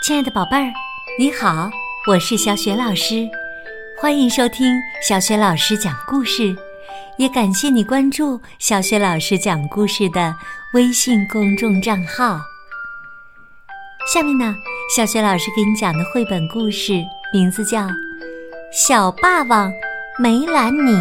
亲爱的宝贝儿，你好，我是小雪老师，欢迎收听小雪老师讲故事，也感谢你关注小雪老师讲故事的微信公众账号。下面呢，小雪老师给你讲的绘本故事名字叫《小霸王梅兰妮》。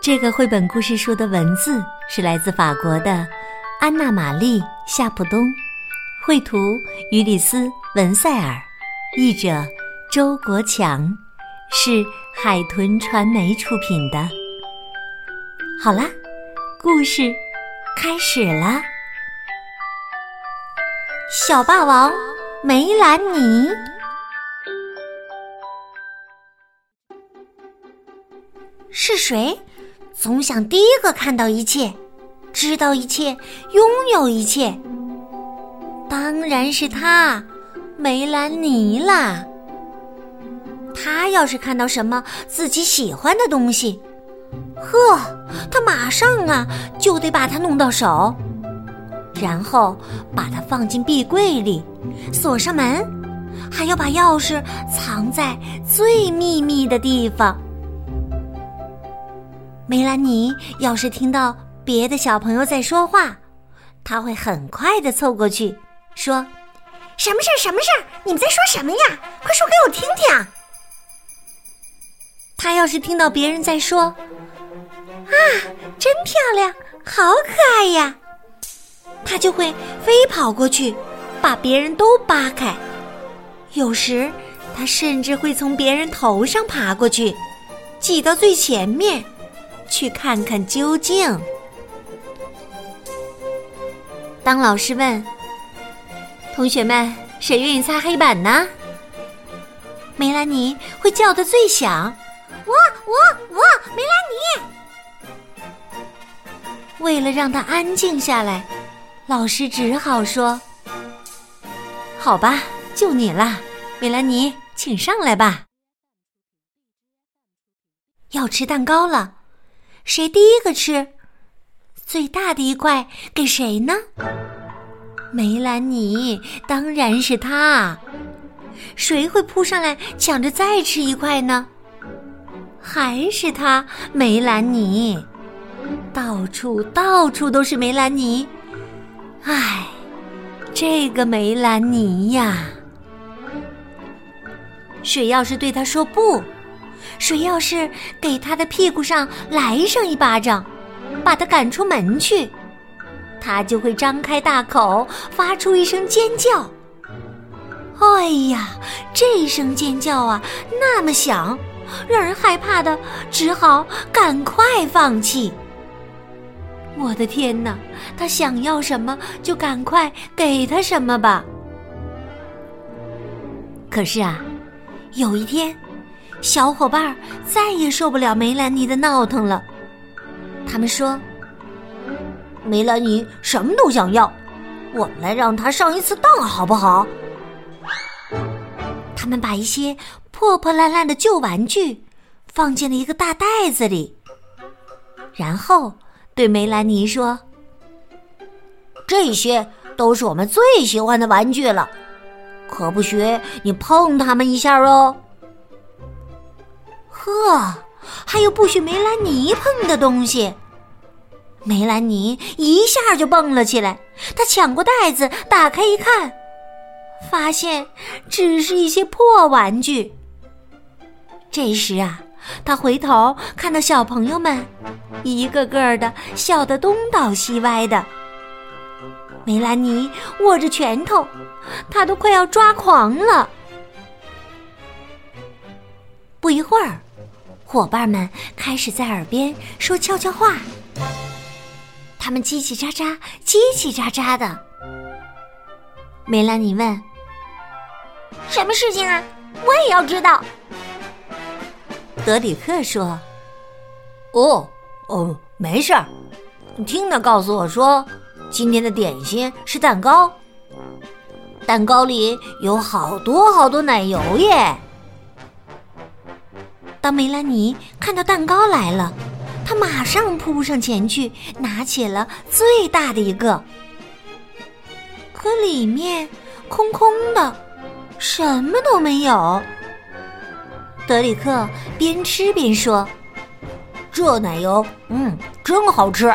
这个绘本故事书的文字是来自法国的安娜玛丽夏普东。绘图：于里斯·文塞尔，译者：周国强，是海豚传媒出品的。好啦，故事开始啦！小霸王梅兰妮是谁？总想第一个看到一切，知道一切，拥有一切。当然是他，梅兰妮啦。他要是看到什么自己喜欢的东西，呵，他马上啊就得把它弄到手，然后把它放进壁柜里，锁上门，还要把钥匙藏在最秘密的地方。梅兰妮要是听到别的小朋友在说话，他会很快的凑过去。说：“什么事儿？什么事儿？你们在说什么呀？快说给我听听。”他要是听到别人在说：“啊，真漂亮，好可爱呀！”他就会飞跑过去，把别人都扒开。有时，他甚至会从别人头上爬过去，挤到最前面，去看看究竟。当老师问。同学们，谁愿意擦黑板呢？梅兰妮会叫的最响，我我我，梅兰妮。为了让他安静下来，老师只好说：“好吧，就你了，梅兰妮，请上来吧。”要吃蛋糕了，谁第一个吃？最大的一块给谁呢？梅兰妮，当然是他。谁会扑上来抢着再吃一块呢？还是他，梅兰妮。到处到处都是梅兰妮。唉，这个梅兰妮呀。谁要是对他说不，谁要是给他的屁股上来上一巴掌，把他赶出门去。他就会张开大口，发出一声尖叫。哎呀，这声尖叫啊，那么响，让人害怕的，只好赶快放弃。我的天哪，他想要什么就赶快给他什么吧。可是啊，有一天，小伙伴再也受不了梅兰妮的闹腾了，他们说。梅兰妮什么都想要，我们来让她上一次当好不好？他们把一些破破烂烂的旧玩具放进了一个大袋子里，然后对梅兰妮说：“这些都是我们最喜欢的玩具了，可不许你碰它们一下哦。”呵，还有不许梅兰妮碰的东西。梅兰妮一下就蹦了起来，她抢过袋子，打开一看，发现只是一些破玩具。这时啊，他回头看到小朋友们一个个的笑得东倒西歪的。梅兰妮握着拳头，她都快要抓狂了。不一会儿，伙伴们开始在耳边说悄悄话。他们叽叽喳喳，叽叽喳喳的。梅兰妮问：“什么事情啊？我也要知道。”德里克说：“哦，哦，没事儿。听他告诉我说，今天的点心是蛋糕，蛋糕里有好多好多奶油耶。”当梅兰妮看到蛋糕来了。他马上扑上前去，拿起了最大的一个。可里面空空的，什么都没有。德里克边吃边说：“这奶油，嗯，真好吃。”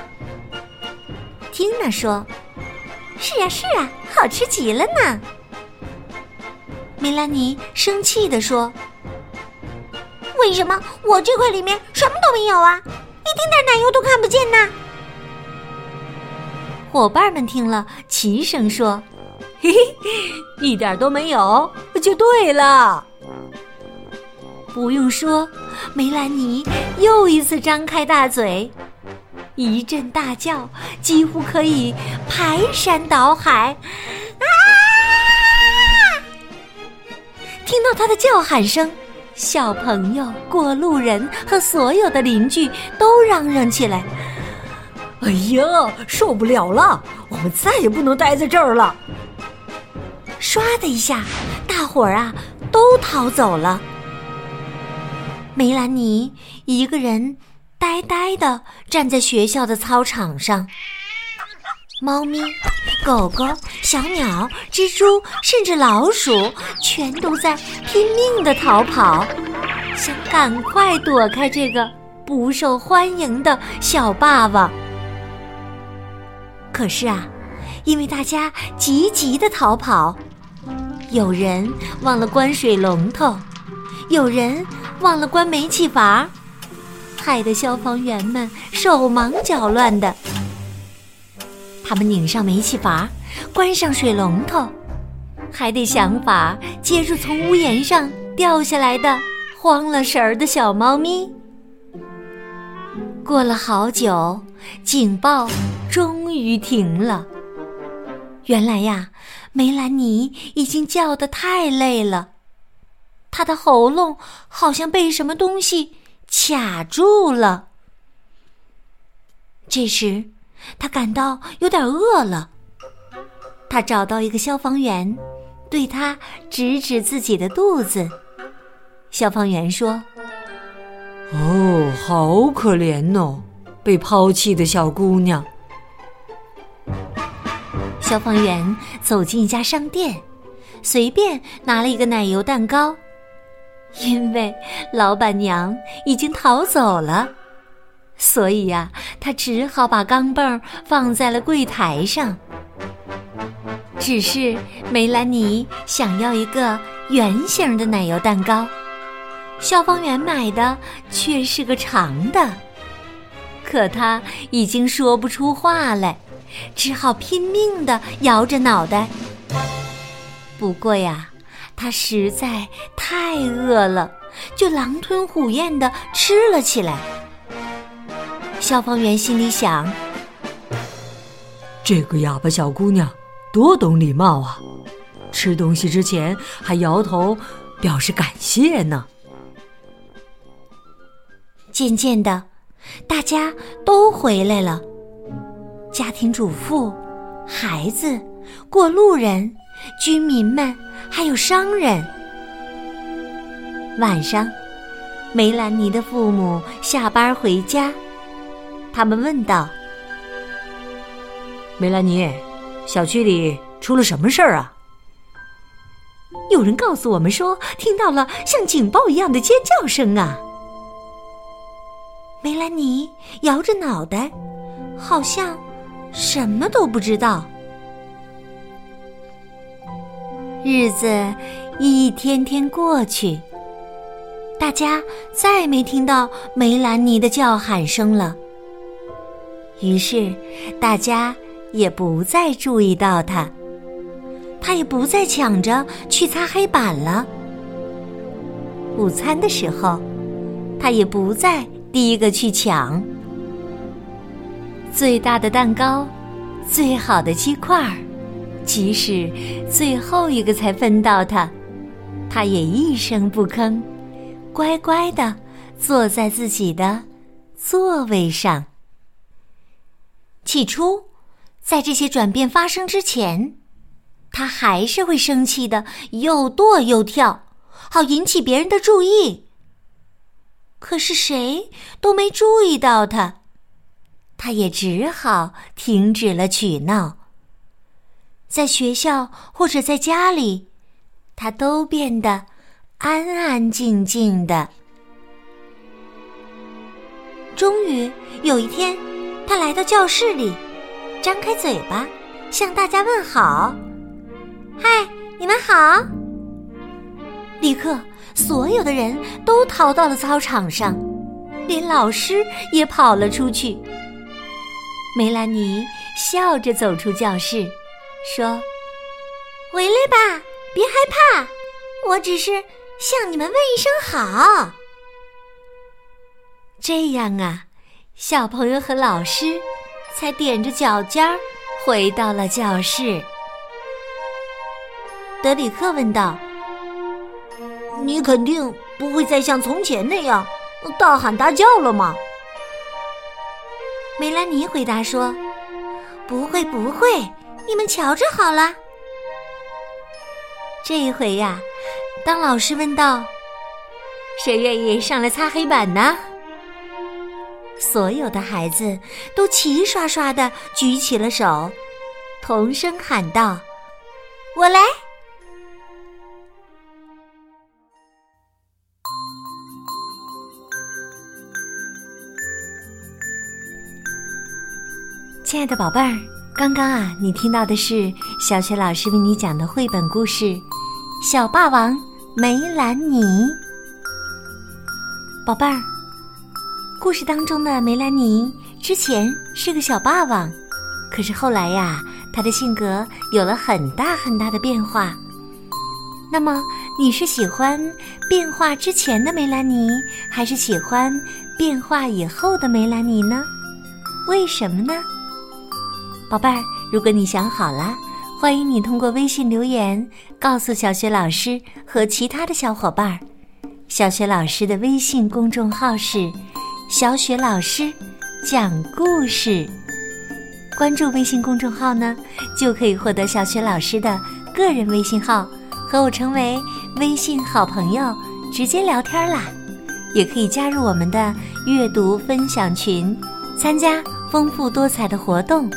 缇娜说：“是呀，是啊，好吃极了呢。”梅兰妮生气地说：“为什么我这块里面什么都没有啊？一丁点奶油都看不见呢？”伙伴们听了，齐声说：“嘿嘿，一点都没有，就对了。”不用说，梅兰妮又一次张开大嘴，一阵大叫，几乎可以排山倒海。啊！听到他的叫喊声，小朋友、过路人和所有的邻居都嚷嚷起来。哎呀，受不了了！我们再也不能待在这儿了。唰的一下，大伙儿啊都逃走了。梅兰妮一个人呆呆的站在学校的操场上。猫咪、狗狗、小鸟、蜘蛛，甚至老鼠，全都在拼命的逃跑，想赶快躲开这个不受欢迎的小霸王。可是啊，因为大家急急的逃跑，有人忘了关水龙头，有人忘了关煤气阀，害得消防员们手忙脚乱的。他们拧上煤气阀，关上水龙头，还得想法接住从屋檐上掉下来的慌了神儿的小猫咪。过了好久，警报。终于停了。原来呀，梅兰妮已经叫得太累了，她的喉咙好像被什么东西卡住了。这时，她感到有点饿了。他找到一个消防员，对他指指自己的肚子。消防员说：“哦，好可怜哦，被抛弃的小姑娘。”消防员走进一家商店，随便拿了一个奶油蛋糕，因为老板娘已经逃走了，所以呀，他只好把钢镚放在了柜台上。只是梅兰妮想要一个圆形的奶油蛋糕，消防员买的却是个长的，可他已经说不出话来。只好拼命的摇着脑袋。不过呀，他实在太饿了，就狼吞虎咽的吃了起来。消防员心里想：这个哑巴小姑娘多懂礼貌啊，吃东西之前还摇头表示感谢呢。渐渐的，大家都回来了。家庭主妇、孩子、过路人、居民们，还有商人。晚上，梅兰妮的父母下班回家，他们问道：“梅兰妮，小区里出了什么事儿啊？”有人告诉我们说，听到了像警报一样的尖叫声啊！梅兰妮摇着脑袋，好像。什么都不知道。日子一天天过去，大家再没听到梅兰妮的叫喊声了。于是，大家也不再注意到他，他也不再抢着去擦黑板了。午餐的时候，他也不再第一个去抢。最大的蛋糕，最好的鸡块儿，即使最后一个才分到他，他也一声不吭，乖乖的坐在自己的座位上。起初，在这些转变发生之前，他还是会生气的，又跺又跳，好引起别人的注意。可是谁都没注意到他。他也只好停止了取闹。在学校或者在家里，他都变得安安静静的。终于有一天，他来到教室里，张开嘴巴向大家问好：“嗨，你们好！”立刻，所有的人都逃到了操场上，连老师也跑了出去。梅兰妮笑着走出教室，说：“回来吧，别害怕，我只是向你们问一声好。”这样啊，小朋友和老师才踮着脚尖儿回到了教室。德里克问道：“你肯定不会再像从前那样大喊大叫了吗？”梅兰妮回答说：“不会，不会，你们瞧着好了。”这一回呀，当老师问道：“谁愿意上来擦黑板呢？”所有的孩子都齐刷刷的举起了手，同声喊道：“我来！”亲爱的宝贝儿，刚刚啊，你听到的是小雪老师为你讲的绘本故事《小霸王梅兰妮》。宝贝儿，故事当中的梅兰妮之前是个小霸王，可是后来呀，她的性格有了很大很大的变化。那么，你是喜欢变化之前的梅兰妮，还是喜欢变化以后的梅兰妮呢？为什么呢？宝贝儿，如果你想好了，欢迎你通过微信留言告诉小雪老师和其他的小伙伴儿。小雪老师的微信公众号是“小雪老师讲故事”，关注微信公众号呢，就可以获得小雪老师的个人微信号，和我成为微信好朋友，直接聊天啦。也可以加入我们的阅读分享群，参加丰富多彩的活动。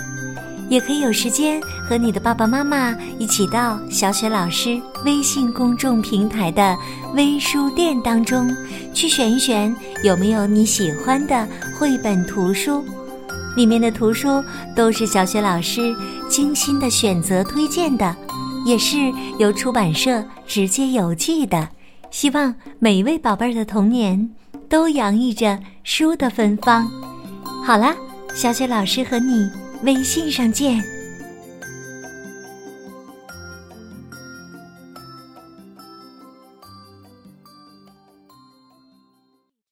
也可以有时间和你的爸爸妈妈一起到小雪老师微信公众平台的微书店当中去选一选有没有你喜欢的绘本图书，里面的图书都是小雪老师精心的选择推荐的，也是由出版社直接邮寄的。希望每一位宝贝儿的童年都洋溢着书的芬芳。好了，小雪老师和你。微信上见。